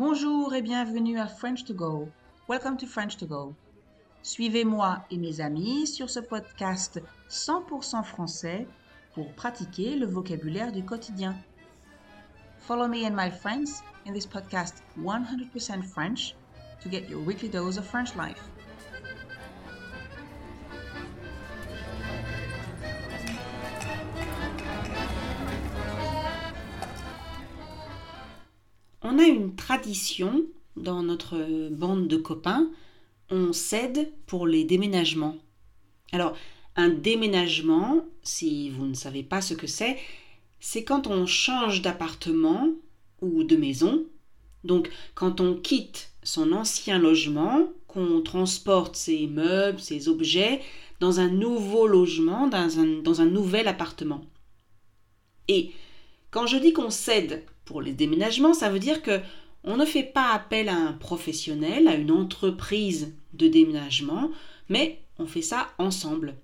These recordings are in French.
Bonjour et bienvenue à French to Go. Welcome to French to Go. Suivez-moi et mes amis sur ce podcast 100% français pour pratiquer le vocabulaire du quotidien. Follow me and my friends in this podcast 100% French to get your weekly dose of French life. On a une tradition dans notre bande de copains, on cède pour les déménagements. Alors, un déménagement, si vous ne savez pas ce que c'est, c'est quand on change d'appartement ou de maison. Donc, quand on quitte son ancien logement, qu'on transporte ses meubles, ses objets dans un nouveau logement, dans un, dans un nouvel appartement. Et quand je dis qu'on cède pour les déménagements, ça veut dire que on ne fait pas appel à un professionnel, à une entreprise de déménagement, mais on fait ça ensemble.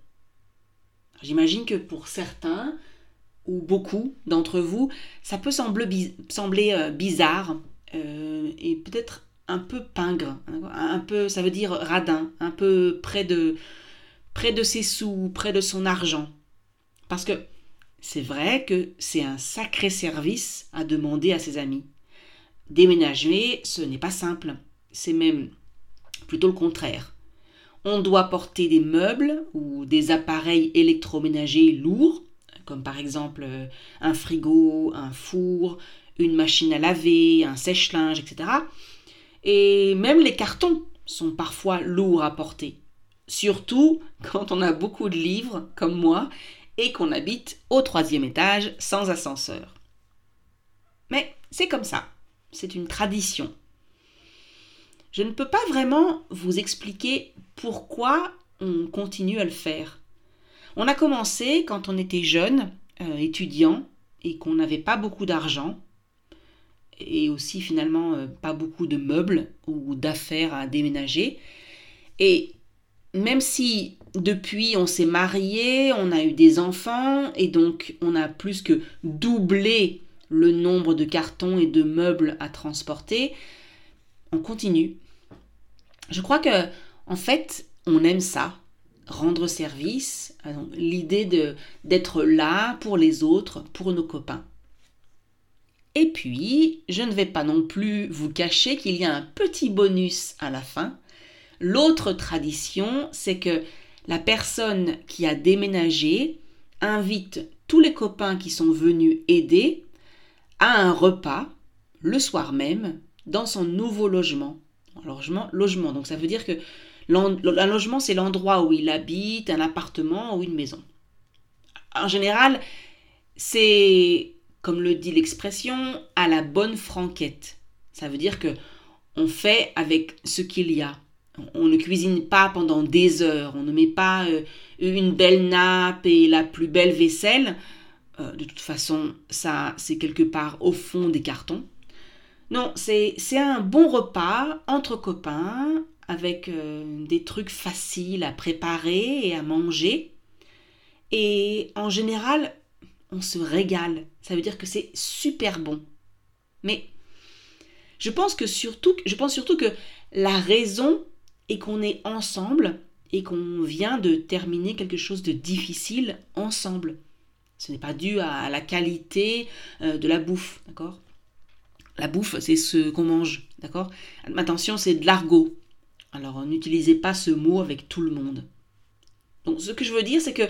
J'imagine que pour certains, ou beaucoup d'entre vous, ça peut sembler, euh, bizarre euh, et peut-être un peu pingre, un peu, ça veut dire radin, un peu près de, près de ses sous, près de son argent. Parce que c'est vrai que c'est un sacré service à demander à ses amis. Déménager, ce n'est pas simple, c'est même plutôt le contraire. On doit porter des meubles ou des appareils électroménagers lourds, comme par exemple euh, un frigo, un four, une machine à laver, un sèche-linge, etc. Et même les cartons sont parfois lourds à porter. Surtout quand on a beaucoup de livres, comme moi, et qu'on habite au troisième étage sans ascenseur. Mais c'est comme ça, c'est une tradition. Je ne peux pas vraiment vous expliquer pourquoi on continue à le faire. On a commencé quand on était jeune, euh, étudiant, et qu'on n'avait pas beaucoup d'argent, et aussi finalement euh, pas beaucoup de meubles ou d'affaires à déménager. Et même si depuis on s'est marié, on a eu des enfants, et donc on a plus que doublé le nombre de cartons et de meubles à transporter, on continue. Je crois que, en fait, on aime ça, rendre service, euh, l'idée d'être là pour les autres, pour nos copains. Et puis, je ne vais pas non plus vous cacher qu'il y a un petit bonus à la fin. L'autre tradition, c'est que la personne qui a déménagé invite tous les copains qui sont venus aider à un repas le soir même dans son nouveau logement. Logement, logement. Donc ça veut dire que un logement, c'est l'endroit où il habite, un appartement ou une maison. En général, c'est, comme le dit l'expression, à la bonne franquette. Ça veut dire que on fait avec ce qu'il y a. On ne cuisine pas pendant des heures, on ne met pas euh, une belle nappe et la plus belle vaisselle. Euh, de toute façon, ça, c'est quelque part au fond des cartons. Non, c'est un bon repas entre copains avec euh, des trucs faciles à préparer et à manger. Et en général, on se régale. Ça veut dire que c'est super bon. Mais je pense que surtout, je pense surtout que la raison est qu'on est ensemble et qu'on vient de terminer quelque chose de difficile ensemble. Ce n'est pas dû à la qualité euh, de la bouffe, d'accord? La bouffe, c'est ce qu'on mange, d'accord? Attention, c'est de l'argot. Alors n'utilisez pas ce mot avec tout le monde. Donc ce que je veux dire, c'est que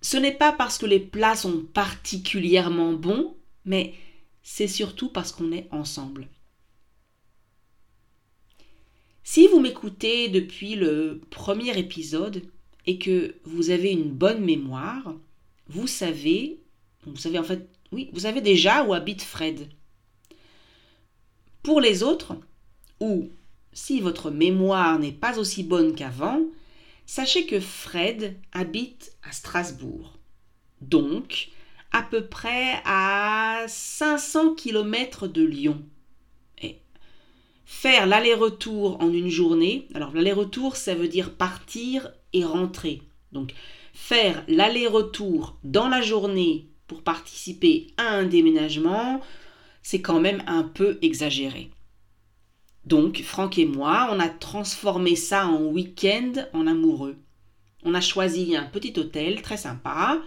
ce n'est pas parce que les plats sont particulièrement bons, mais c'est surtout parce qu'on est ensemble. Si vous m'écoutez depuis le premier épisode et que vous avez une bonne mémoire, vous savez, vous savez en fait, oui, vous savez déjà où habite Fred. Pour les autres, ou si votre mémoire n'est pas aussi bonne qu'avant, sachez que Fred habite à Strasbourg. Donc, à peu près à 500 km de Lyon. Faire l'aller-retour en une journée, alors l'aller-retour, ça veut dire partir et rentrer. Donc, faire l'aller-retour dans la journée pour participer à un déménagement, c'est quand même un peu exagéré. Donc, Franck et moi, on a transformé ça en week-end en amoureux. On a choisi un petit hôtel très sympa.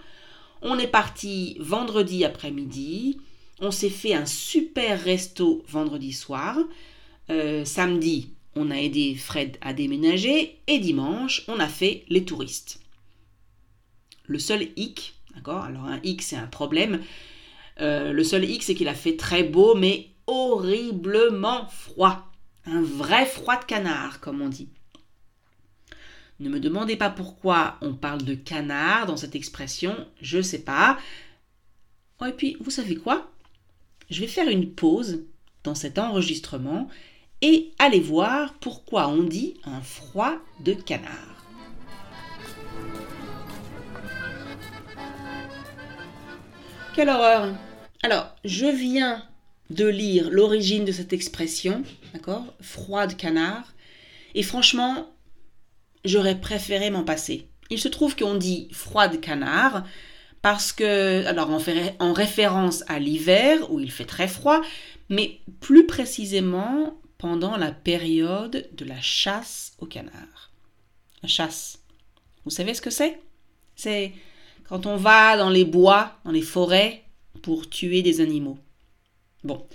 On est parti vendredi après-midi. On s'est fait un super resto vendredi soir. Euh, samedi, on a aidé Fred à déménager. Et dimanche, on a fait les touristes. Le seul hic, d'accord Alors un hic, c'est un problème. Euh, le seul hic, c'est qu'il a fait très beau, mais horriblement froid. Un vrai froid de canard, comme on dit. Ne me demandez pas pourquoi on parle de canard dans cette expression, je ne sais pas. Oh, et puis, vous savez quoi? Je vais faire une pause dans cet enregistrement et aller voir pourquoi on dit un froid de canard. Quelle horreur Alors, je viens de lire l'origine de cette expression, d'accord Froid de canard. Et franchement, j'aurais préféré m'en passer. Il se trouve qu'on dit froid de canard parce que, alors en référence à l'hiver où il fait très froid, mais plus précisément pendant la période de la chasse au canard. La chasse. Vous savez ce que c'est? C'est quand on va dans les bois, dans les forêts, pour tuer des animaux. Bon,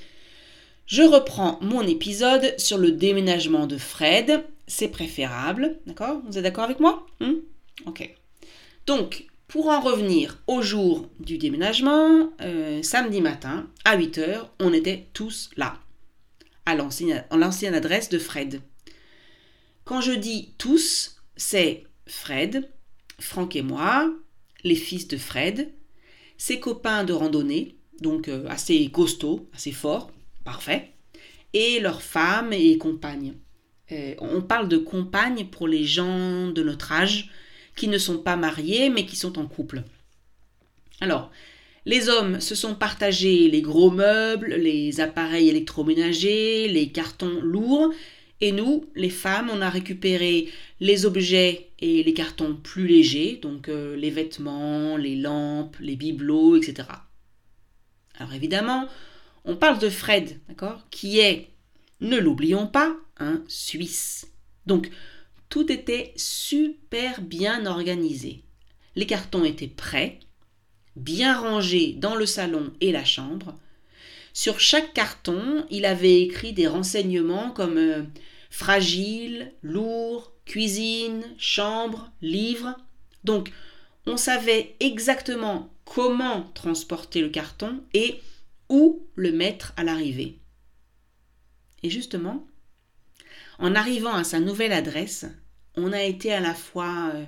je reprends mon épisode sur le déménagement de Fred. C'est préférable, d'accord? Vous êtes d'accord avec moi? Hmm? Ok. Donc, pour en revenir au jour du déménagement, euh, samedi matin, à 8h, on était tous là, à l'ancienne adresse de Fred. Quand je dis tous, c'est Fred, Franck et moi, les fils de Fred, ses copains de randonnée, donc euh, assez costauds, assez forts, parfait, et leurs femmes et compagnes. Euh, on parle de compagnes pour les gens de notre âge qui ne sont pas mariés mais qui sont en couple. Alors, les hommes se sont partagés les gros meubles, les appareils électroménagers, les cartons lourds, et nous, les femmes, on a récupéré les objets et les cartons plus légers, donc euh, les vêtements, les lampes, les bibelots, etc. Alors évidemment, on parle de Fred, d'accord, qui est, ne l'oublions pas, un Suisse. Donc tout était super bien organisé. Les cartons étaient prêts, bien rangés dans le salon et la chambre. Sur chaque carton, il avait écrit des renseignements comme euh, fragile, lourd, cuisine, chambre, livre. Donc, on savait exactement comment transporter le carton et où le mettre à l'arrivée. Et justement, en arrivant à sa nouvelle adresse, on a été à la fois euh,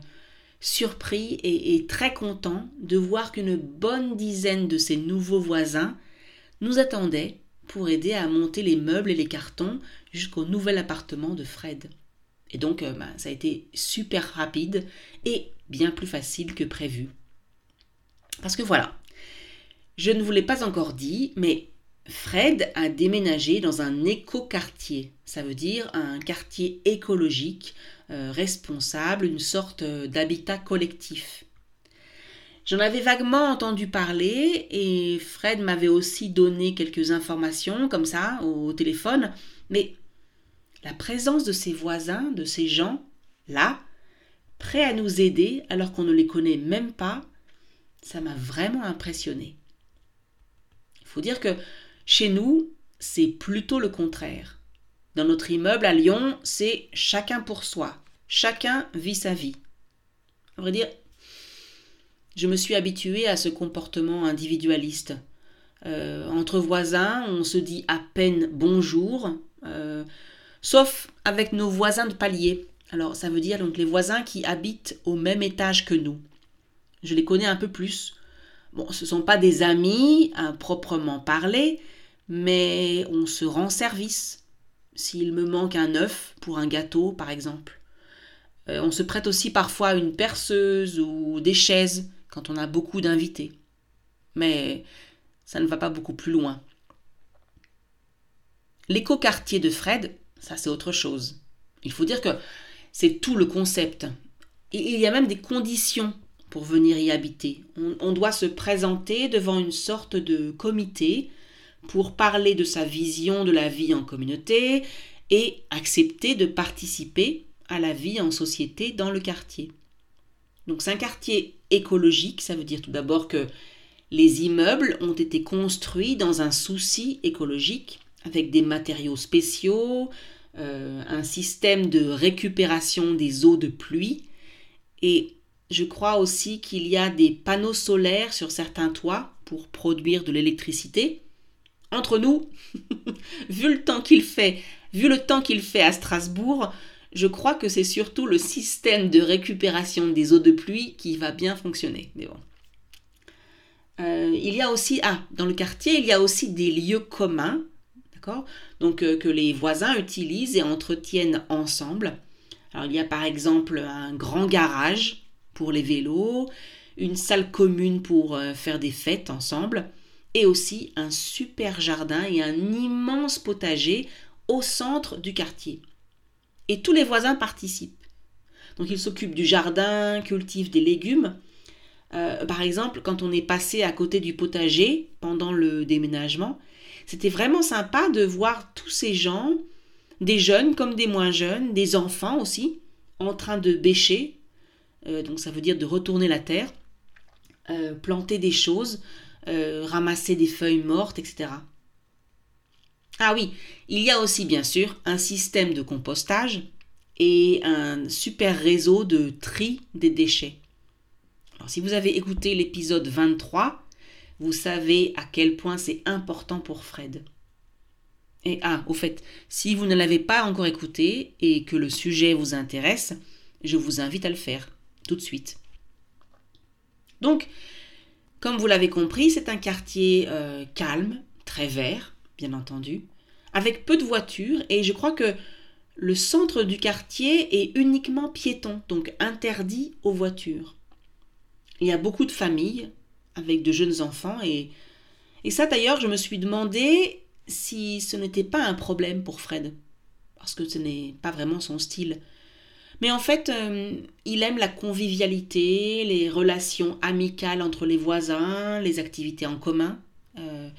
surpris et, très content de voir qu'une bonne dizaine de ses nouveaux voisins nous attendaient pour aider à monter les meubles et les cartons jusqu'au nouvel appartement de Fred. Et donc, euh, bah, ça a été super rapide et bien plus facile que prévu. Parce que voilà, je ne vous l'ai pas encore dit, mais Fred a déménagé dans un éco-quartier. Ça veut dire un quartier écologique, euh, responsable, une sorte euh, d'habitat collectif. J'en avais vaguement entendu parler et Fred m'avait aussi donné quelques informations comme ça au téléphone, mais la présence de ces voisins, de ces gens, là, prêts à nous aider alors qu'on ne les connaît même pas, ça m'a vraiment impressionné. Il faut dire que chez nous, c'est plutôt le contraire. Dans notre immeuble à Lyon, c'est chacun pour soi. Chacun vit sa vie. À vrai dire, je me suis habituée à ce comportement individualiste. Euh, entre voisins, on se dit à peine bonjour, euh, sauf avec nos voisins de palier. Alors ça veut dire donc les voisins qui habitent au même étage que nous. Je les connais un peu plus. Bon, ce ne sont pas des amis à proprement parler, mais on se rend service. S'il me manque un œuf pour un gâteau, par exemple. Euh, on se prête aussi parfois une perceuse ou des chaises quand on a beaucoup d'invités. Mais ça ne va pas beaucoup plus loin. L'éco-quartier de Fred, ça c'est autre chose. Il faut dire que c'est tout le concept. Et il y a même des conditions pour venir y habiter. On, doit se présenter devant une sorte de comité pour parler de sa vision de la vie en communauté et accepter de participer à la vie en société dans le quartier. Donc c'est un quartier écologique, ça veut dire tout d'abord que les immeubles ont été construits dans un souci écologique, avec des matériaux spéciaux, euh, un système de récupération des eaux de pluie, et je crois aussi qu'il y a des panneaux solaires sur certains toits pour produire de l'électricité. Entre nous, vu le temps qu'il fait, vu le temps qu'il fait à Strasbourg, je crois que c'est surtout le système de récupération des eaux de pluie qui va bien fonctionner. Mais bon. Euh, il y a aussi, ah, dans le quartier, il y a aussi des lieux communs, d'accord? Donc euh, que les voisins utilisent et entretiennent ensemble. Alors il y a par exemple un grand garage pour les vélos, une salle commune pour euh, faire des fêtes ensemble, et aussi un super jardin et un immense potager au centre du quartier. Et tous les voisins participent. Donc ils s'occupent du jardin, cultivent des légumes, euh, par exemple, quand on est passé à côté du potager pendant le déménagement, c'était vraiment sympa de voir tous ces gens, des jeunes comme des moins jeunes, des enfants aussi, en train de bêcher, euh, donc ça veut dire de retourner la terre, euh, planter des choses, ramasser des feuilles mortes, etc. Ah oui, il y a aussi bien sûr un système de compostage et un super réseau de tri des déchets si vous avez écouté l'épisode 23, vous savez à quel point c'est important pour Fred. Et ah, au fait, si vous ne l'avez pas encore écouté et que le sujet vous intéresse, je vous invite à le faire tout de suite. Donc, comme vous l'avez compris, c'est un quartier euh, calme, très vert, bien entendu, avec peu de voitures et je crois que le centre du quartier est uniquement piéton, donc interdit aux voitures. Il y a beaucoup de familles avec de jeunes enfants et, et ça d'ailleurs je me suis demandé si ce n'était pas un problème pour Fred parce que ce n'est pas vraiment son style. Mais en fait, euh, il aime la convivialité, les relations amicales entre les voisins, les activités en commun. Euh,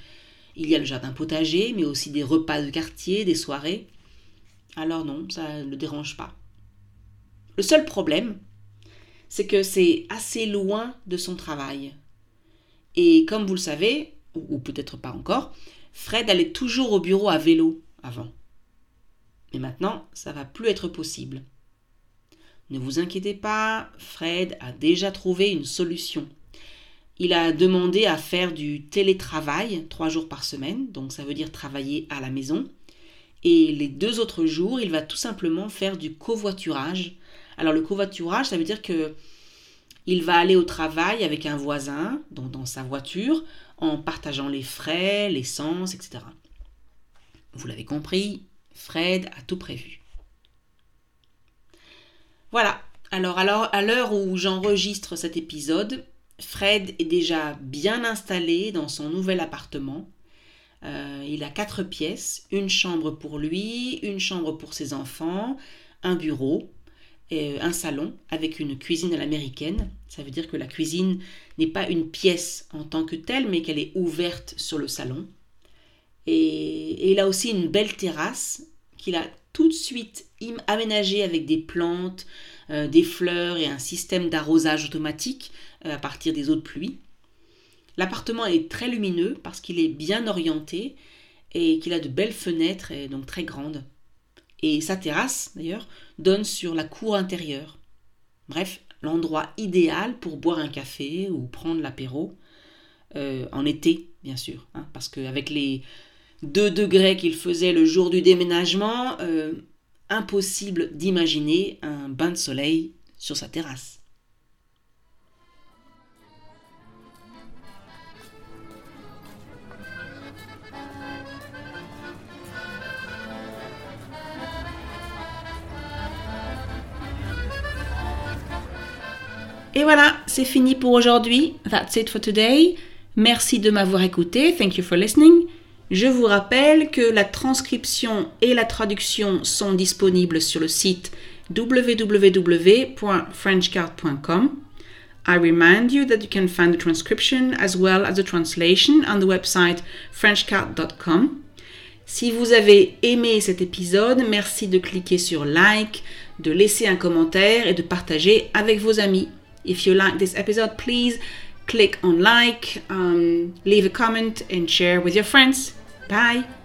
il y a le jardin potager, mais aussi des repas de quartier, des soirées. Alors non, ça ne le dérange pas. Le seul problème, c'est que c'est assez loin de son travail. Et comme vous le savez, ou, peut-être pas encore, Fred allait toujours au bureau à vélo avant. Mais maintenant, ça va plus être possible. Ne vous inquiétez pas, Fred a déjà trouvé une solution. Il a demandé à faire du télétravail trois jours par semaine, donc ça veut dire travailler à la maison. Et les deux autres jours, il va tout simplement faire du covoiturage alors le covoiturage, ça veut dire que il va aller au travail avec un voisin, donc dans sa voiture, en partageant les frais, l'essence, etc. Vous l'avez compris, Fred a tout prévu. Voilà, alors, alors à l'heure où j'enregistre cet épisode, Fred est déjà bien installé dans son nouvel appartement. Euh, il a quatre pièces, une chambre pour lui, une chambre pour ses enfants, un bureau, euh, un salon avec une cuisine à l'américaine. Ça veut dire que la cuisine n'est pas une pièce en tant que telle, mais qu'elle est ouverte sur le salon. Et, il a aussi une belle terrasse qu'il a tout de suite aménagée avec des plantes, euh, des fleurs et un système d'arrosage automatique euh, à partir des eaux de pluie. L'appartement est très lumineux parce qu'il est bien orienté et qu'il a de belles fenêtres et donc très grandes. Et sa terrasse, d'ailleurs, donne sur la cour intérieure. Bref, l'endroit idéal pour boire un café ou prendre l'apéro, euh, en été, bien sûr, hein, parce qu'avec les 2 degrés qu'il faisait le jour du déménagement, impossible d'imaginer un bain de soleil sur sa terrasse. Et voilà, c'est fini pour aujourd'hui. That's it for today. Merci de m'avoir écouté. Thank you for listening. Je vous rappelle que la transcription et la traduction sont disponibles sur le site www.frenchcard.com. I remind you that you can find the transcription as well as the translation on the website frenchcard.com. Si vous avez aimé cet épisode, merci de cliquer sur like, de laisser un commentaire et de partager avec vos amis. If you like this episode, please click on like, um, leave a comment and share with your friends. Bye!